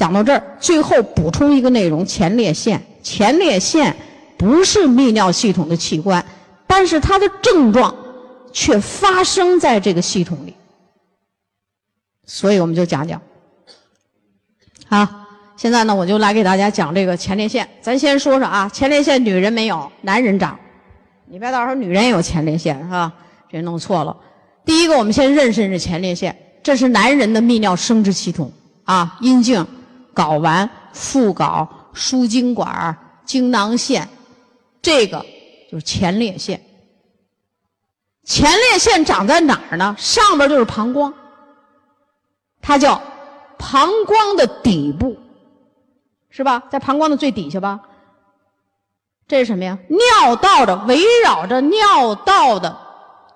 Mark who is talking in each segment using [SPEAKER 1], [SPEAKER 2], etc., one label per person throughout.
[SPEAKER 1] 讲到这儿，最后补充一个内容：前列腺。前列腺不是泌尿系统的器官，但是它的症状却发生在这个系统里。所以我们就讲讲。好，现在呢，我就来给大家讲这个前列腺。咱先说说啊，前列腺女人没有，男人长。你别到时候女人也有前列腺是吧？别弄错了。第一个，我们先认识认识前列腺，这是男人的泌尿生殖系统啊，阴茎、睾丸、附睾、输精管、精囊腺，这个就是前列腺。前列腺长在哪儿呢？上边就是膀胱。它叫膀胱的底部，是吧？在膀胱的最底下吧。这是什么呀？尿道的围绕着尿道的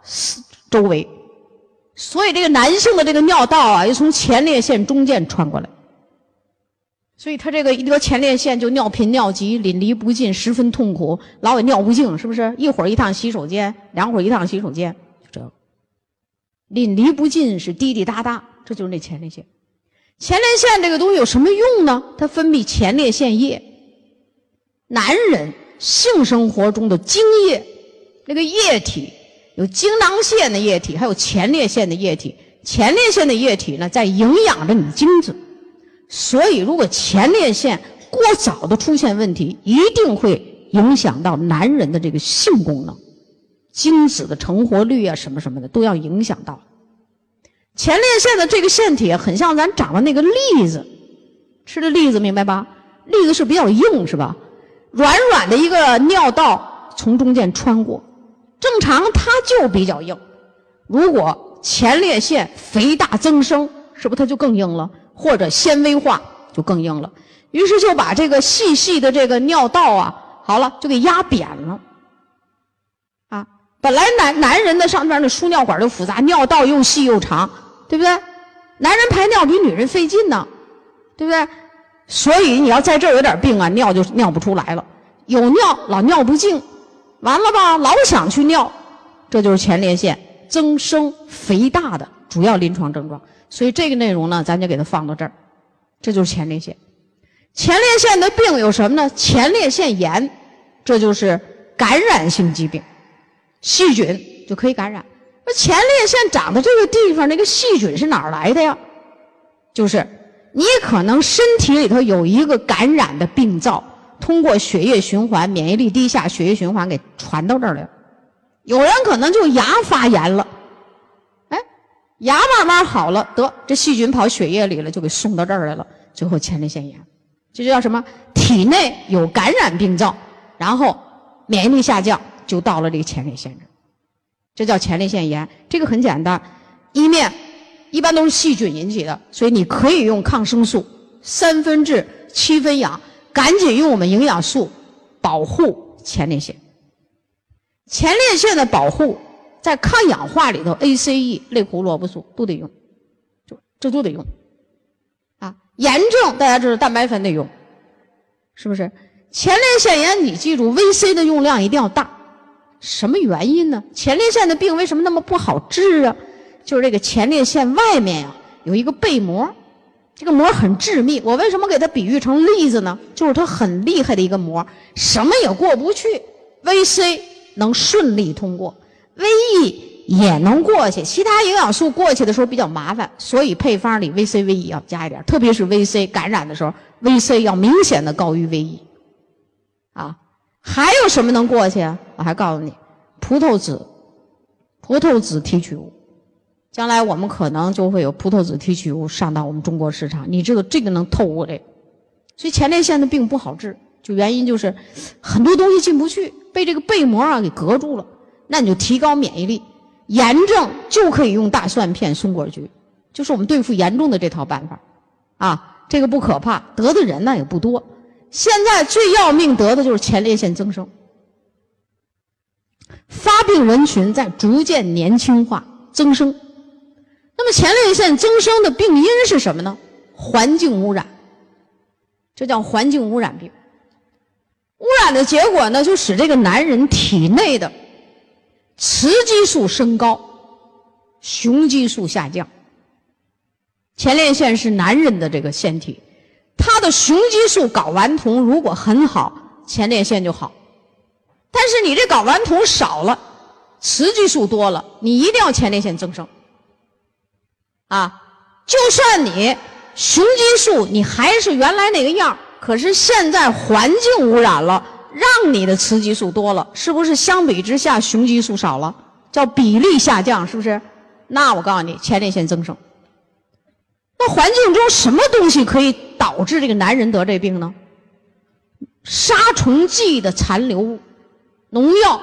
[SPEAKER 1] 四周围，所以这个男性的这个尿道啊，又从前列腺中间穿过来，所以他这个一得前列腺就尿频尿急、淋漓不尽、十分痛苦，老有尿不尽，是不是？一会儿一趟洗手间，两会儿一趟洗手间，就这个。淋漓不尽是滴滴答答。这就是那前列腺，前列腺这个东西有什么用呢？它分泌前列腺液。男人性生活中的精液，那个液体有精囊腺的液体，还有前列腺的液体。前列腺的液体呢，在营养着你精子。所以，如果前列腺过早的出现问题，一定会影响到男人的这个性功能、精子的成活率啊，什么什么的都要影响到。前列腺的这个腺体很像咱长的那个栗子，吃的栗子明白吧？栗子是比较硬是吧？软软的一个尿道从中间穿过，正常它就比较硬。如果前列腺肥大增生，是不是它就更硬了？或者纤维化就更硬了。于是就把这个细细的这个尿道啊，好了就给压扁了。啊，本来男男人的上边的输尿管就复杂，尿道又细又长。对不对？男人排尿比女人费劲呢，对不对？所以你要在这儿有点病啊，尿就尿不出来了。有尿老尿不尽，完了吧？老想去尿，这就是前列腺增生肥大的主要临床症状。所以这个内容呢，咱就给它放到这儿。这就是前列腺。前列腺的病有什么呢？前列腺炎，这就是感染性疾病，细菌就可以感染。那前列腺长的这个地方，那个细菌是哪儿来的呀？就是你可能身体里头有一个感染的病灶，通过血液循环，免疫力低下，血液循环给传到这儿来了。有人可能就牙发炎了，牙慢慢好了，得这细菌跑血液里了，就给送到这儿来了，最后前列腺炎，这就叫什么？体内有感染病灶，然后免疫力下降，就到了这个前列腺这。这叫前列腺炎，这个很简单，一面一般都是细菌引起的，所以你可以用抗生素，三分治七分养，赶紧用我们营养素保护前列腺。前列腺的保护在抗氧化里头，ACE 类胡萝卜素都得用，就这都得用。啊，炎症大家知道蛋白粉得用，是不是？前列腺炎你记住，VC 的用量一定要大。什么原因呢？前列腺的病为什么那么不好治啊？就是这个前列腺外面呀有一个被膜，这个膜很致密。我为什么给它比喻成栗子呢？就是它很厉害的一个膜，什么也过不去。VC 能顺利通过，VE 也能过去，其他营养素过去的时候比较麻烦，所以配方里 VC、VE 要加一点，特别是 VC 感染的时候，VC 要明显的高于 VE，啊。还有什么能过去？我还告诉你，葡萄籽，葡萄籽提取物，将来我们可能就会有葡萄籽提取物上到我们中国市场。你知道这个能透过这个，所以前列腺的病不好治，就原因就是很多东西进不去，被这个被膜啊给隔住了。那你就提高免疫力，炎症就可以用大蒜片、松果菊，就是我们对付严重的这套办法，啊，这个不可怕，得的人呢也不多。现在最要命得的就是前列腺增生，发病人群在逐渐年轻化增生。那么前列腺增生的病因是什么呢？环境污染，这叫环境污染病。污染的结果呢，就使这个男人体内的雌激素升高，雄激素下降。前列腺是男人的这个腺体。他的雄激素睾丸酮如果很好，前列腺就好。但是你这睾丸酮少了，雌激素多了，你一定要前列腺增生。啊，就算你雄激素你还是原来那个样可是现在环境污染了，让你的雌激素多了，是不是相比之下雄激素少了？叫比例下降，是不是？那我告诉你，前列腺增生。那环境中什么东西可以导致这个男人得这病呢？杀虫剂的残留物，农药、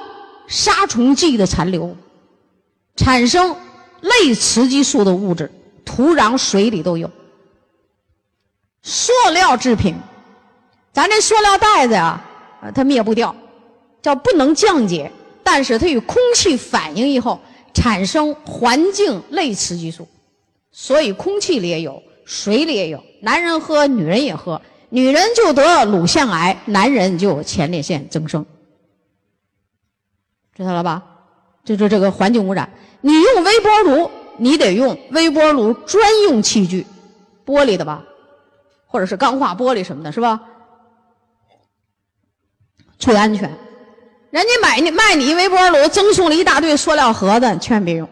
[SPEAKER 1] 杀虫剂的残留，产生类雌激素的物质，土壤、水里都有。塑料制品。咱这塑料袋子呀，呃，它灭不掉，叫不能降解，但是它与空气反应以后产生环境类雌激素，所以空气里也有，水里也有，男人喝，女人也喝，女人就得乳腺癌，男人就有前列腺增生，知道了吧？就是这个环境污染，你用微波炉，你得用微波炉专用器具，玻璃的吧，或者是钢化玻璃什么的，是吧？最安全，人家买你卖你微波炉，赠送了一大堆塑料盒子，千万别用。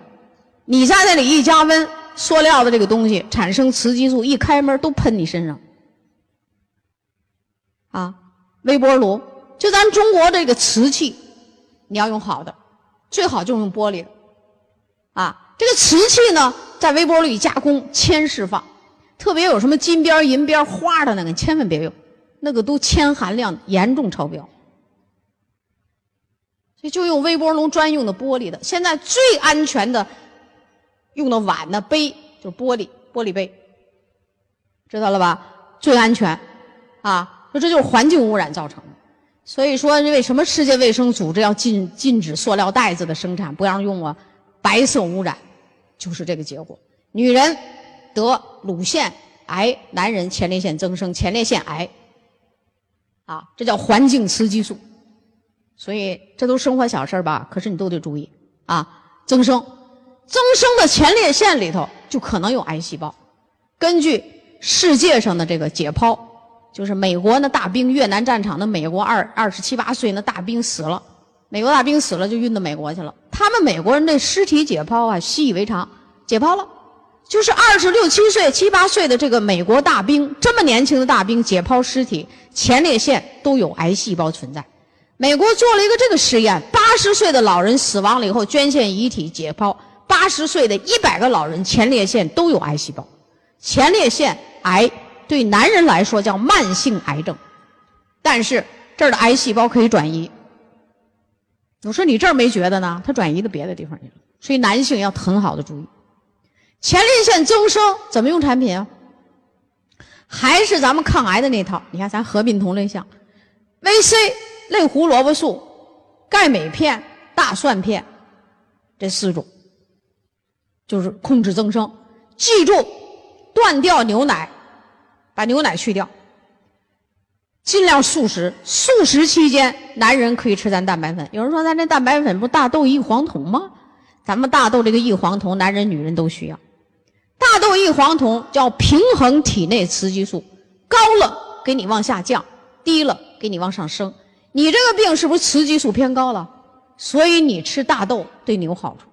[SPEAKER 1] 你在那里一加温，塑料的这个东西产生雌激素，一开门都喷你身上。啊，微波炉，就咱中国这个瓷器，你要用好的，最好就用玻璃的。啊，这个瓷器呢，在微波炉里加工，铅释放，特别有什么金边、银边、花的那个，千万别用，那个都铅含量严重超标。所以就用微波炉专用的玻璃的。现在最安全的用的碗呢杯就是玻璃玻璃杯，知道了吧？最安全啊！说这就是环境污染造成的。所以说，为什么世界卫生组织要禁禁止塑料袋子的生产，不让用啊？白色污染就是这个结果。女人得乳腺癌，男人前列腺增生、前列腺癌啊，这叫环境雌激素。所以这都生活小事吧？可是你都得注意啊！增生，增生的前列腺里头就可能有癌细胞。根据世界上的这个解剖，就是美国那大兵，越南战场的美国二二十七八岁那大兵死了，美国大兵死了就运到美国去了。他们美国人的尸体解剖啊习以为常，解剖了，就是二十六七岁、七八岁的这个美国大兵，这么年轻的大兵解剖尸体，前列腺都有癌细胞存在。美国做了一个这个实验：八十岁的老人死亡了以后，捐献遗体解剖，八十岁的一百个老人前列腺都有癌细胞。前列腺癌对男人来说叫慢性癌症，但是这儿的癌细胞可以转移。我说你这儿没觉得呢？它转移到别的地方去了。所以男性要很好的注意，前列腺增生怎么用产品啊？还是咱们抗癌的那套？你看咱合并同类项，VC。类胡萝卜素、钙镁片、大蒜片，这四种就是控制增生。记住，断掉牛奶，把牛奶去掉，尽量素食。素食期间，男人可以吃咱蛋白粉。有人说，咱这蛋白粉不大豆异黄酮吗？咱们大豆这个异黄酮，男人女人都需要。大豆异黄酮叫平衡体内雌激素，高了给你往下降，低了给你往上升。你这个病是不是雌激素偏高了？所以你吃大豆对你有好处，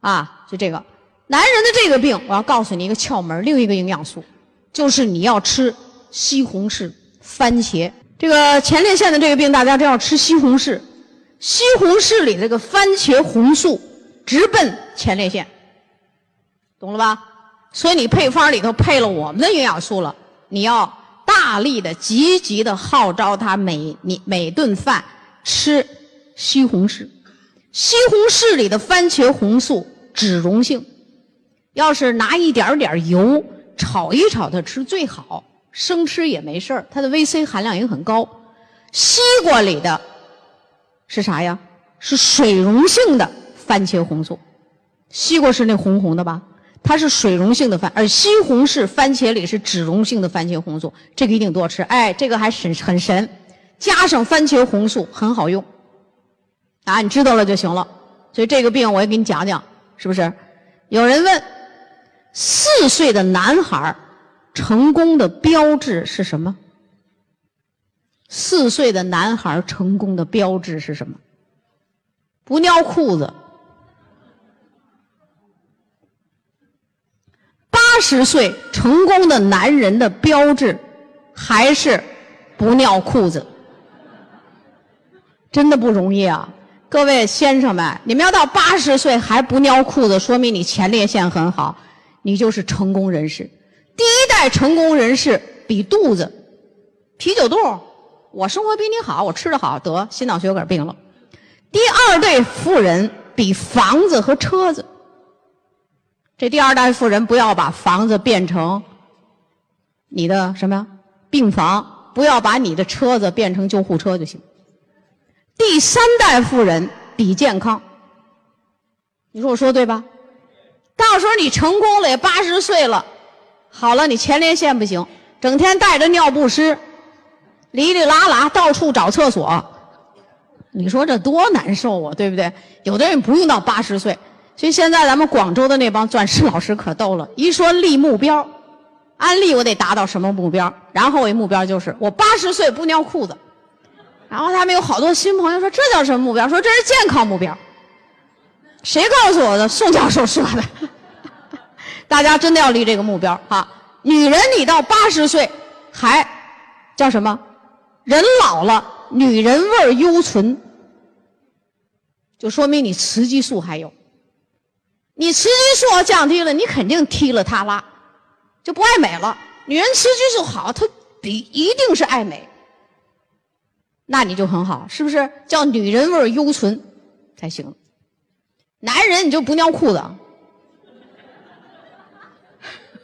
[SPEAKER 1] 啊，就这个男人的这个病，我要告诉你一个窍门，另一个营养素就是你要吃西红柿、番茄。这个前列腺的这个病，大家都要吃西红柿，西红柿里这个番茄红素直奔前列腺，懂了吧？所以你配方里头配了我们的营养素了，你要。大力的、积极的号召他每你每顿饭吃西红柿。西红柿里的番茄红素脂溶性，要是拿一点点油炒一炒它吃最好，生吃也没事它的 VC 含量也很高。西瓜里的是啥呀？是水溶性的番茄红素。西瓜是那红红的吧？它是水溶性的番，而西红柿、番茄里是脂溶性的番茄红素，这个一定多吃。哎，这个还神很神，加上番茄红素很好用，啊，你知道了就行了。所以这个病我也给你讲讲，是不是？有人问，四岁的男孩成功的标志是什么？四岁的男孩成功的标志是什么？不尿裤子。八十岁成功的男人的标志还是不尿裤子。真的不容易啊！各位先生们，你们要到八十岁还不尿裤子，说明你前列腺很好，你就是成功人士。第一代成功人士比肚子、啤酒肚。我生活比你好，我吃的好，得心脑血管病了。第二代富人比房子和车子。这第二代富人不要把房子变成你的什么呀？病房，不要把你的车子变成救护车就行。第三代富人比健康。你说我说对吧？到时候你成功了，也八十岁了，好了，你前列腺不行，整天带着尿不湿。哩哩啦啦到处找厕所，你说这多难受啊，对不对？有的人不用到八十岁，所以现在咱们广州的那帮钻石老师可逗了，一说立目标，安利我得达到什么目标？然后我目标就是我八十岁不尿裤子。然后他们有好多新朋友说这叫什么目标？说这是健康目标。谁告诉我的？宋教授说的。大家真的要立这个目标啊！女人你到八十岁还叫什么？人老了，女人味儿犹存，就说明你雌激素还有。你雌激素降低了，你肯定踢了他拉，就不爱美了。女人雌激素好，她比一定是爱美，那你就很好，是不是？叫女人味儿犹存才行。男人你就不尿裤子，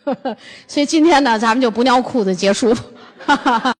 [SPEAKER 1] 所以今天呢，咱们就不尿裤子结束。